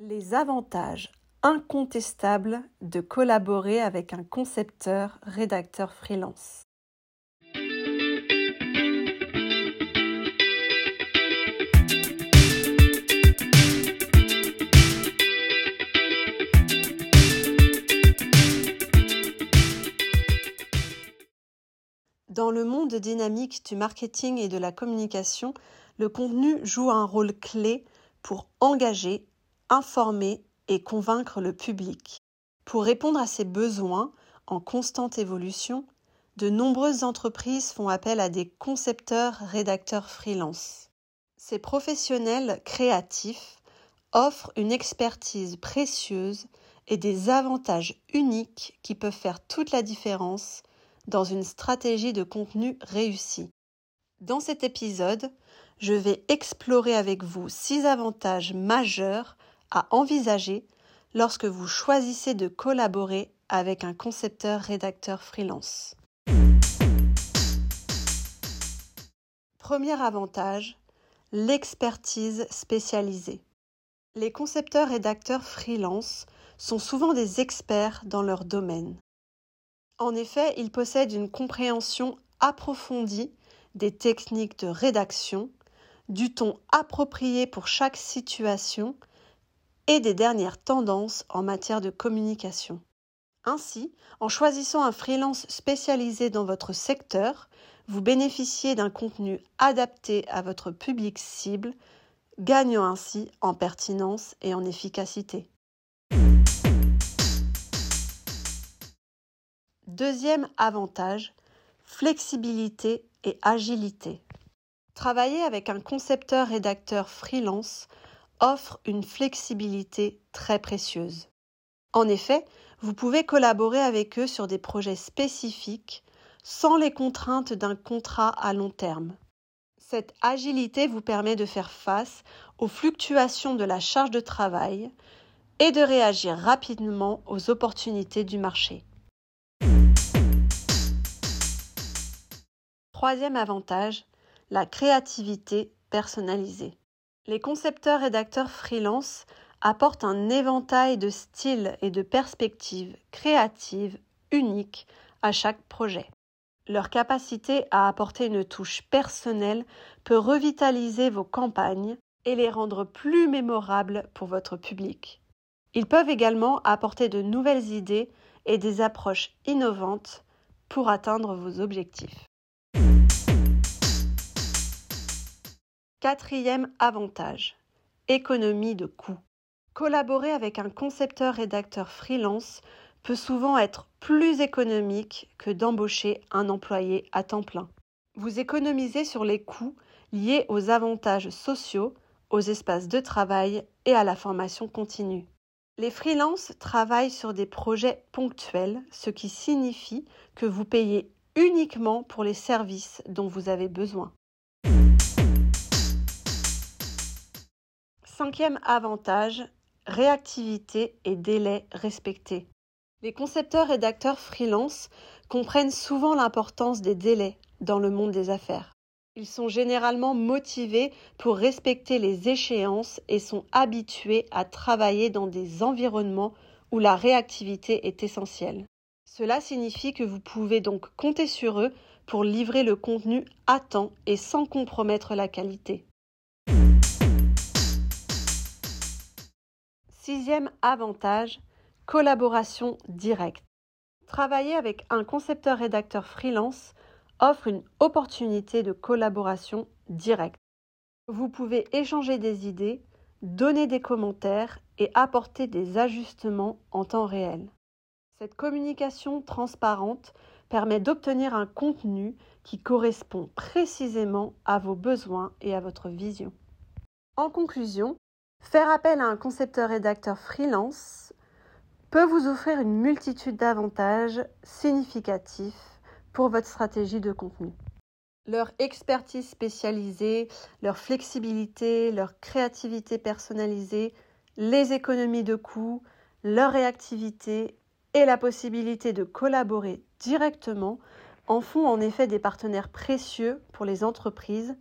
Les avantages incontestables de collaborer avec un concepteur rédacteur freelance. Dans le monde dynamique du marketing et de la communication, le contenu joue un rôle clé pour engager, informer et convaincre le public. Pour répondre à ces besoins en constante évolution, de nombreuses entreprises font appel à des concepteurs rédacteurs freelance. Ces professionnels créatifs offrent une expertise précieuse et des avantages uniques qui peuvent faire toute la différence dans une stratégie de contenu réussie. Dans cet épisode, je vais explorer avec vous six avantages majeurs à envisager lorsque vous choisissez de collaborer avec un concepteur rédacteur freelance. Premier avantage, l'expertise spécialisée. Les concepteurs rédacteurs freelance sont souvent des experts dans leur domaine. En effet, ils possèdent une compréhension approfondie des techniques de rédaction, du ton approprié pour chaque situation et des dernières tendances en matière de communication. Ainsi, en choisissant un freelance spécialisé dans votre secteur, vous bénéficiez d'un contenu adapté à votre public cible, gagnant ainsi en pertinence et en efficacité. Deuxième avantage, flexibilité et agilité. Travailler avec un concepteur-rédacteur freelance offre une flexibilité très précieuse. En effet, vous pouvez collaborer avec eux sur des projets spécifiques sans les contraintes d'un contrat à long terme. Cette agilité vous permet de faire face aux fluctuations de la charge de travail et de réagir rapidement aux opportunités du marché. Troisième avantage, la créativité personnalisée. Les concepteurs rédacteurs freelance apportent un éventail de styles et de perspectives créatives uniques à chaque projet. Leur capacité à apporter une touche personnelle peut revitaliser vos campagnes et les rendre plus mémorables pour votre public. Ils peuvent également apporter de nouvelles idées et des approches innovantes pour atteindre vos objectifs. Quatrième avantage, économie de coûts. Collaborer avec un concepteur-rédacteur freelance peut souvent être plus économique que d'embaucher un employé à temps plein. Vous économisez sur les coûts liés aux avantages sociaux, aux espaces de travail et à la formation continue. Les freelances travaillent sur des projets ponctuels, ce qui signifie que vous payez uniquement pour les services dont vous avez besoin. Cinquième avantage, réactivité et délai respectés. Les concepteurs rédacteurs freelance comprennent souvent l'importance des délais dans le monde des affaires. Ils sont généralement motivés pour respecter les échéances et sont habitués à travailler dans des environnements où la réactivité est essentielle. Cela signifie que vous pouvez donc compter sur eux pour livrer le contenu à temps et sans compromettre la qualité. Sixième avantage, collaboration directe. Travailler avec un concepteur-rédacteur freelance offre une opportunité de collaboration directe. Vous pouvez échanger des idées, donner des commentaires et apporter des ajustements en temps réel. Cette communication transparente permet d'obtenir un contenu qui correspond précisément à vos besoins et à votre vision. En conclusion, Faire appel à un concepteur-rédacteur freelance peut vous offrir une multitude d'avantages significatifs pour votre stratégie de contenu. Leur expertise spécialisée, leur flexibilité, leur créativité personnalisée, les économies de coûts, leur réactivité et la possibilité de collaborer directement en font en effet des partenaires précieux pour les entreprises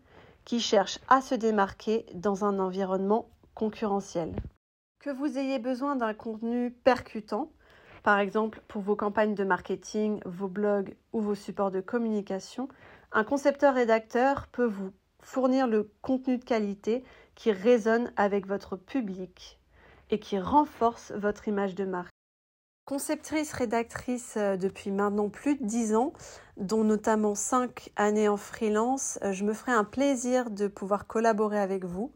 qui cherchent à se démarquer dans un environnement concurrentiel. Que vous ayez besoin d'un contenu percutant, par exemple pour vos campagnes de marketing, vos blogs ou vos supports de communication, un concepteur-rédacteur peut vous fournir le contenu de qualité qui résonne avec votre public et qui renforce votre image de marque. Conceptrice rédactrice euh, depuis maintenant plus de 10 ans, dont notamment 5 années en freelance, euh, je me ferai un plaisir de pouvoir collaborer avec vous.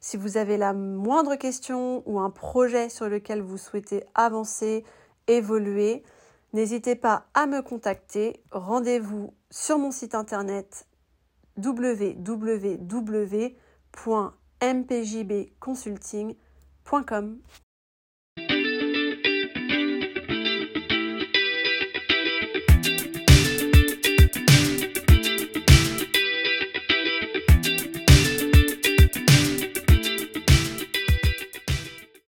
Si vous avez la moindre question ou un projet sur lequel vous souhaitez avancer, évoluer, n'hésitez pas à me contacter. Rendez-vous sur mon site internet www.mpjbconsulting.com.